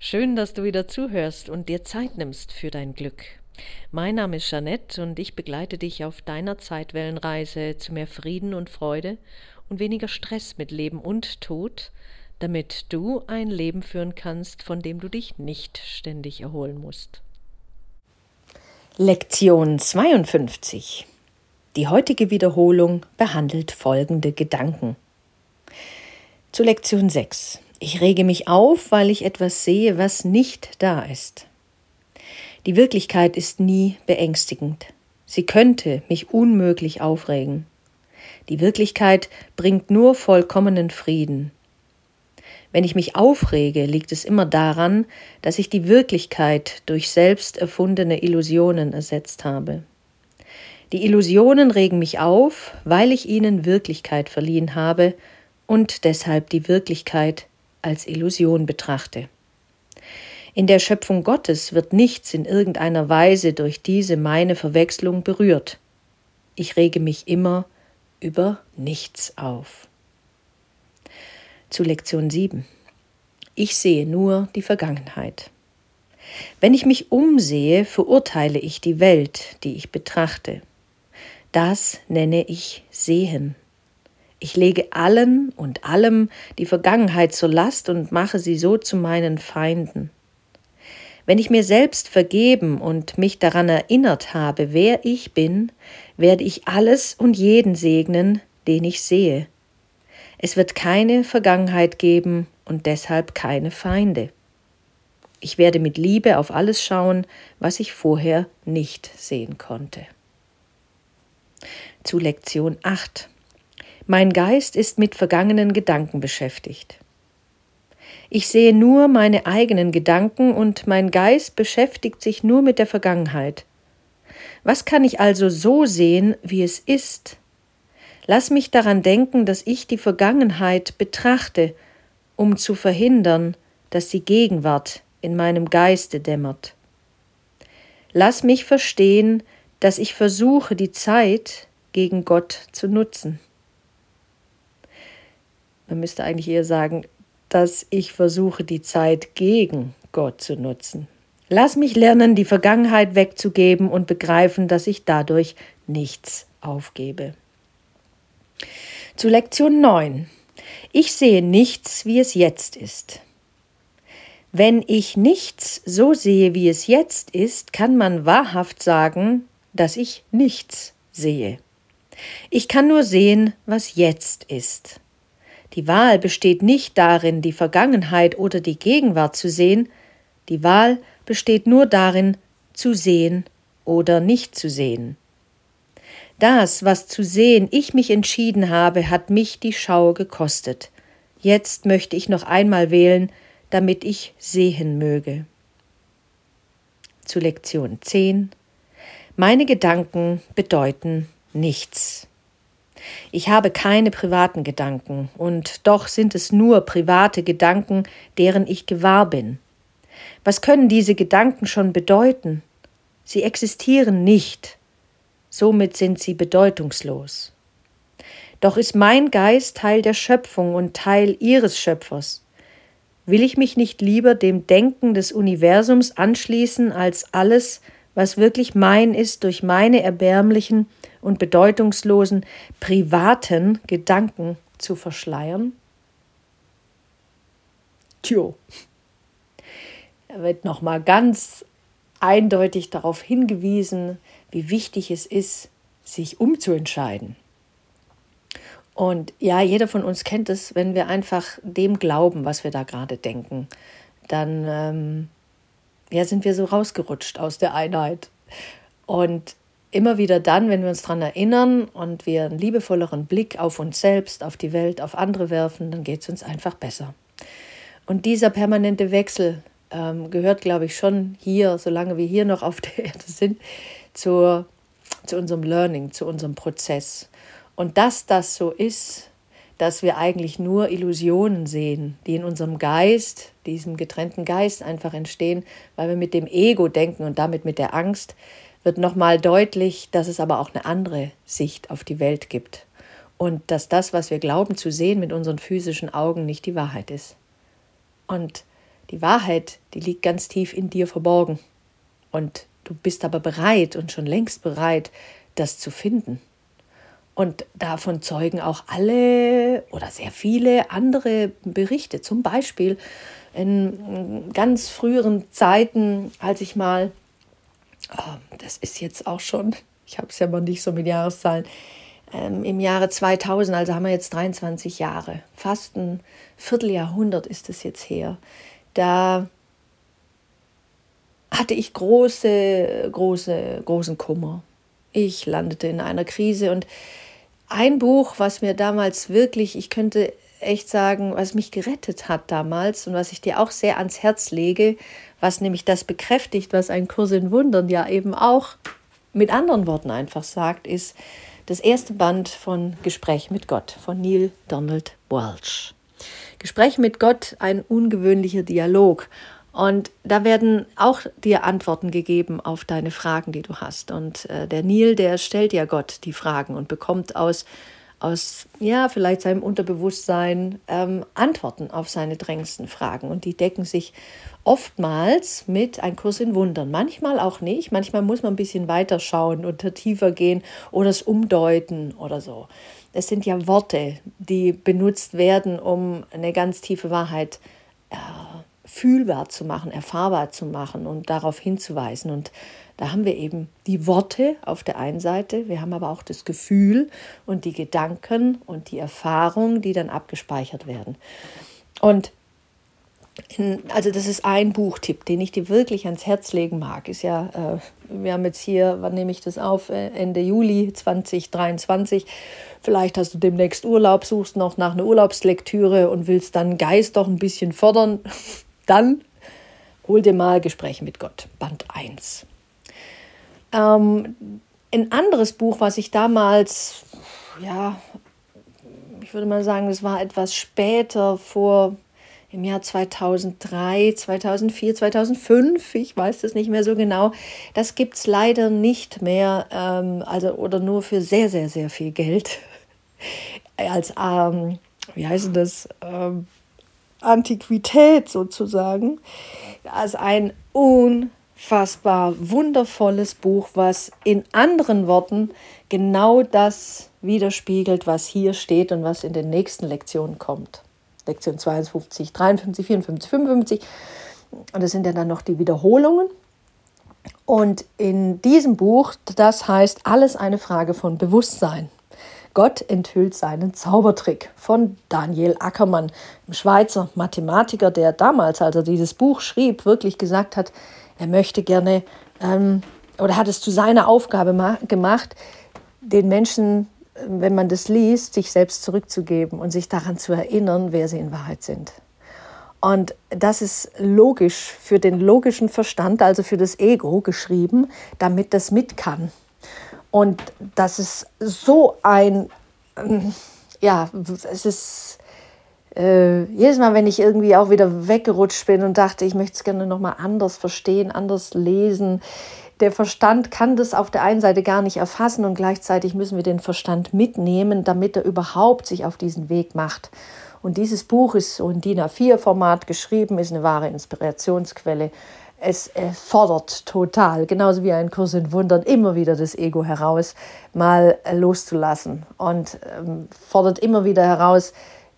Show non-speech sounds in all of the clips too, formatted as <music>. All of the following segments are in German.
Schön, dass du wieder zuhörst und dir Zeit nimmst für dein Glück. Mein Name ist Jeanette und ich begleite dich auf deiner Zeitwellenreise zu mehr Frieden und Freude und weniger Stress mit Leben und Tod, damit du ein Leben führen kannst, von dem du dich nicht ständig erholen musst. Lektion 52 Die heutige Wiederholung behandelt folgende Gedanken. Zu Lektion 6 ich rege mich auf, weil ich etwas sehe, was nicht da ist. Die Wirklichkeit ist nie beängstigend. Sie könnte mich unmöglich aufregen. Die Wirklichkeit bringt nur vollkommenen Frieden. Wenn ich mich aufrege, liegt es immer daran, dass ich die Wirklichkeit durch selbst erfundene Illusionen ersetzt habe. Die Illusionen regen mich auf, weil ich ihnen Wirklichkeit verliehen habe und deshalb die Wirklichkeit als Illusion betrachte. In der Schöpfung Gottes wird nichts in irgendeiner Weise durch diese meine Verwechslung berührt. Ich rege mich immer über nichts auf. Zu Lektion 7. Ich sehe nur die Vergangenheit. Wenn ich mich umsehe, verurteile ich die Welt, die ich betrachte. Das nenne ich Sehen. Ich lege allen und allem die Vergangenheit zur Last und mache sie so zu meinen Feinden. Wenn ich mir selbst vergeben und mich daran erinnert habe, wer ich bin, werde ich alles und jeden segnen, den ich sehe. Es wird keine Vergangenheit geben und deshalb keine Feinde. Ich werde mit Liebe auf alles schauen, was ich vorher nicht sehen konnte. Zu Lektion 8. Mein Geist ist mit vergangenen Gedanken beschäftigt. Ich sehe nur meine eigenen Gedanken und mein Geist beschäftigt sich nur mit der Vergangenheit. Was kann ich also so sehen, wie es ist? Lass mich daran denken, dass ich die Vergangenheit betrachte, um zu verhindern, dass die Gegenwart in meinem Geiste dämmert. Lass mich verstehen, dass ich versuche, die Zeit gegen Gott zu nutzen. Man müsste eigentlich eher sagen, dass ich versuche, die Zeit gegen Gott zu nutzen. Lass mich lernen, die Vergangenheit wegzugeben und begreifen, dass ich dadurch nichts aufgebe. Zu Lektion 9. Ich sehe nichts, wie es jetzt ist. Wenn ich nichts so sehe, wie es jetzt ist, kann man wahrhaft sagen, dass ich nichts sehe. Ich kann nur sehen, was jetzt ist. Die Wahl besteht nicht darin, die Vergangenheit oder die Gegenwart zu sehen, die Wahl besteht nur darin, zu sehen oder nicht zu sehen. Das, was zu sehen ich mich entschieden habe, hat mich die Schau gekostet. Jetzt möchte ich noch einmal wählen, damit ich sehen möge. Zu Lektion 10 Meine Gedanken bedeuten nichts. Ich habe keine privaten Gedanken, und doch sind es nur private Gedanken, deren ich gewahr bin. Was können diese Gedanken schon bedeuten? Sie existieren nicht, somit sind sie bedeutungslos. Doch ist mein Geist Teil der Schöpfung und Teil ihres Schöpfers. Will ich mich nicht lieber dem Denken des Universums anschließen als alles, was wirklich mein ist durch meine erbärmlichen und bedeutungslosen privaten Gedanken zu verschleiern? Tjo. Er wird nochmal ganz eindeutig darauf hingewiesen, wie wichtig es ist, sich umzuentscheiden. Und ja, jeder von uns kennt es, wenn wir einfach dem glauben, was wir da gerade denken, dann ähm, ja, sind wir so rausgerutscht aus der Einheit. Und immer wieder dann, wenn wir uns daran erinnern und wir einen liebevolleren Blick auf uns selbst, auf die Welt, auf andere werfen, dann geht es uns einfach besser. Und dieser permanente Wechsel ähm, gehört, glaube ich, schon hier, solange wir hier noch auf der <laughs> Erde sind, zur, zu unserem Learning, zu unserem Prozess. Und dass das so ist, dass wir eigentlich nur Illusionen sehen, die in unserem Geist, diesem getrennten Geist einfach entstehen, weil wir mit dem Ego denken und damit mit der Angst, wird nochmal deutlich, dass es aber auch eine andere Sicht auf die Welt gibt und dass das, was wir glauben zu sehen mit unseren physischen Augen, nicht die Wahrheit ist. Und Die Wahrheit, die liegt ganz tief in dir verborgen. Und du bist aber bereit und schon längst bereit, das zu finden. Und davon zeugen auch alle oder sehr viele andere Berichte. Zum Beispiel in ganz früheren Zeiten, als ich mal, oh, das ist jetzt auch schon, ich habe es ja mal nicht so mit Jahreszahlen, ähm, im Jahre 2000, also haben wir jetzt 23 Jahre, fast ein Vierteljahrhundert ist es jetzt her, da hatte ich große, große, großen Kummer. Ich landete in einer Krise und ein Buch, was mir damals wirklich, ich könnte echt sagen, was mich gerettet hat damals und was ich dir auch sehr ans Herz lege, was nämlich das bekräftigt, was ein Kurs in Wundern ja eben auch mit anderen Worten einfach sagt, ist das erste Band von Gespräch mit Gott von Neil Donald Walsh. Gespräch mit Gott, ein ungewöhnlicher Dialog. Und da werden auch dir Antworten gegeben auf deine Fragen, die du hast. Und äh, der Neil, der stellt ja Gott die Fragen und bekommt aus, aus ja, vielleicht seinem Unterbewusstsein ähm, Antworten auf seine drängendsten Fragen. Und die decken sich oftmals mit ein Kurs in Wundern. Manchmal auch nicht. Manchmal muss man ein bisschen weiter schauen und tiefer gehen oder es umdeuten oder so. Es sind ja Worte, die benutzt werden, um eine ganz tiefe Wahrheit äh, fühlbar zu machen, erfahrbar zu machen und darauf hinzuweisen. Und da haben wir eben die Worte auf der einen Seite, wir haben aber auch das Gefühl und die Gedanken und die Erfahrung, die dann abgespeichert werden. Und in, also das ist ein Buchtipp, den ich dir wirklich ans Herz legen mag. Ist ja, äh, wir haben jetzt hier, wann nehme ich das auf? Äh, Ende Juli 2023. Vielleicht hast du demnächst Urlaub, suchst noch nach einer Urlaubslektüre und willst dann Geist doch ein bisschen fördern. Dann hol dir mal Gespräche mit Gott, Band 1. Ähm, ein anderes Buch, was ich damals, ja, ich würde mal sagen, das war etwas später, vor im Jahr 2003, 2004, 2005, ich weiß das nicht mehr so genau. Das gibt es leider nicht mehr, ähm, also oder nur für sehr, sehr, sehr viel Geld. Als, ähm, wie heißt das? Ähm, Antiquität sozusagen, als ein unfassbar wundervolles Buch, was in anderen Worten genau das widerspiegelt, was hier steht und was in den nächsten Lektionen kommt. Lektion 52, 53, 54, 55. Und das sind ja dann noch die Wiederholungen. Und in diesem Buch, das heißt alles eine Frage von Bewusstsein. Gott enthüllt seinen Zaubertrick von Daniel Ackermann, einem Schweizer Mathematiker, der damals, als er dieses Buch schrieb, wirklich gesagt hat, er möchte gerne ähm, oder hat es zu seiner Aufgabe gemacht, den Menschen, wenn man das liest, sich selbst zurückzugeben und sich daran zu erinnern, wer sie in Wahrheit sind. Und das ist logisch für den logischen Verstand, also für das Ego geschrieben, damit das mit kann. Und das ist so ein, ähm, ja, es ist äh, jedes Mal, wenn ich irgendwie auch wieder weggerutscht bin und dachte, ich möchte es gerne nochmal anders verstehen, anders lesen. Der Verstand kann das auf der einen Seite gar nicht erfassen und gleichzeitig müssen wir den Verstand mitnehmen, damit er überhaupt sich auf diesen Weg macht. Und dieses Buch ist so in DIN A4-Format geschrieben, ist eine wahre Inspirationsquelle es fordert total, genauso wie ein Kurs in Wundern, immer wieder das Ego heraus, mal loszulassen und ähm, fordert immer wieder heraus,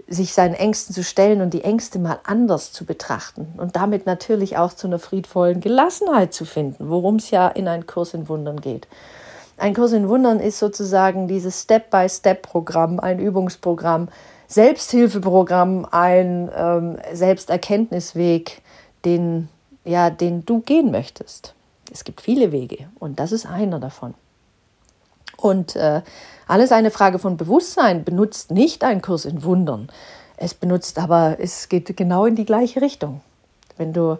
sich seinen Ängsten zu stellen und die Ängste mal anders zu betrachten und damit natürlich auch zu einer friedvollen Gelassenheit zu finden, worum es ja in einem Kurs in Wundern geht. Ein Kurs in Wundern ist sozusagen dieses Step-by-Step-Programm, ein Übungsprogramm, Selbsthilfeprogramm, ein ähm, Selbsterkenntnisweg, den ja, den du gehen möchtest. Es gibt viele Wege und das ist einer davon. Und äh, alles eine Frage von Bewusstsein benutzt nicht einen Kurs in Wundern. Es benutzt aber, es geht genau in die gleiche Richtung. Wenn du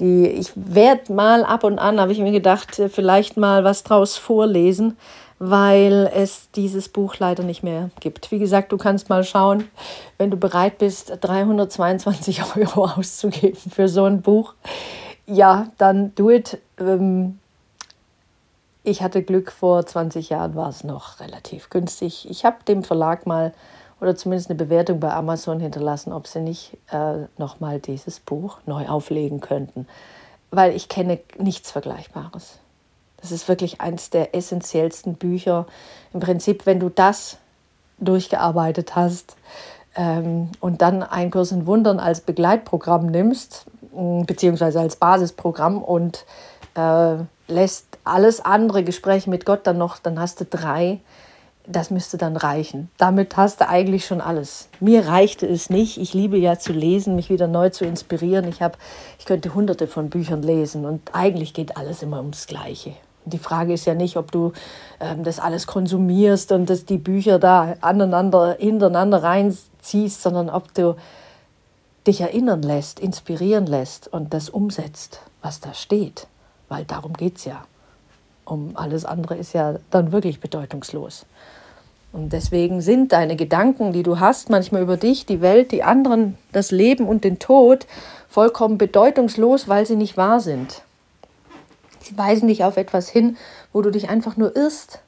die, ich werde mal ab und an, habe ich mir gedacht, äh, vielleicht mal was draus vorlesen, weil es dieses Buch leider nicht mehr gibt. Wie gesagt, du kannst mal schauen, wenn du bereit bist, 322 <laughs> Euro auszugeben für so ein Buch. Ja, dann do it. Ähm, ich hatte Glück, vor 20 Jahren war es noch relativ günstig. Ich habe dem Verlag mal oder zumindest eine Bewertung bei Amazon hinterlassen, ob sie nicht äh, nochmal dieses Buch neu auflegen könnten. Weil ich kenne nichts Vergleichbares. Das ist wirklich eines der essentiellsten Bücher. Im Prinzip, wenn du das durchgearbeitet hast ähm, und dann ein Kurs in Wundern als Begleitprogramm nimmst, beziehungsweise als Basisprogramm und äh, lässt alles andere Gespräche mit Gott dann noch, dann hast du drei. Das müsste dann reichen. Damit hast du eigentlich schon alles. Mir reichte es nicht. Ich liebe ja zu lesen, mich wieder neu zu inspirieren. Ich, hab, ich könnte hunderte von Büchern lesen und eigentlich geht alles immer ums Gleiche. Die Frage ist ja nicht, ob du ähm, das alles konsumierst und dass die Bücher da aneinander, hintereinander reinziehst, sondern ob du dich erinnern lässt, inspirieren lässt und das umsetzt, was da steht. Weil darum geht es ja. Um alles andere ist ja dann wirklich bedeutungslos. Und deswegen sind deine Gedanken, die du hast, manchmal über dich, die Welt, die anderen, das Leben und den Tod, vollkommen bedeutungslos, weil sie nicht wahr sind. Sie weisen dich auf etwas hin, wo du dich einfach nur irrst.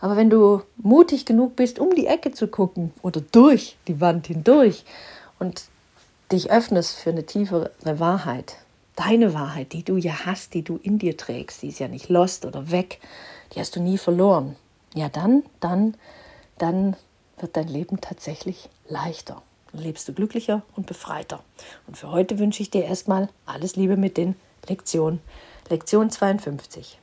Aber wenn du mutig genug bist, um die Ecke zu gucken oder durch die Wand hindurch und dich öffnest für eine tiefere Wahrheit, deine Wahrheit, die du ja hast, die du in dir trägst, die ist ja nicht lost oder weg, die hast du nie verloren. Ja, dann, dann, dann wird dein Leben tatsächlich leichter. Dann lebst du glücklicher und befreiter. Und für heute wünsche ich dir erstmal alles Liebe mit den Lektionen. Lektion 52.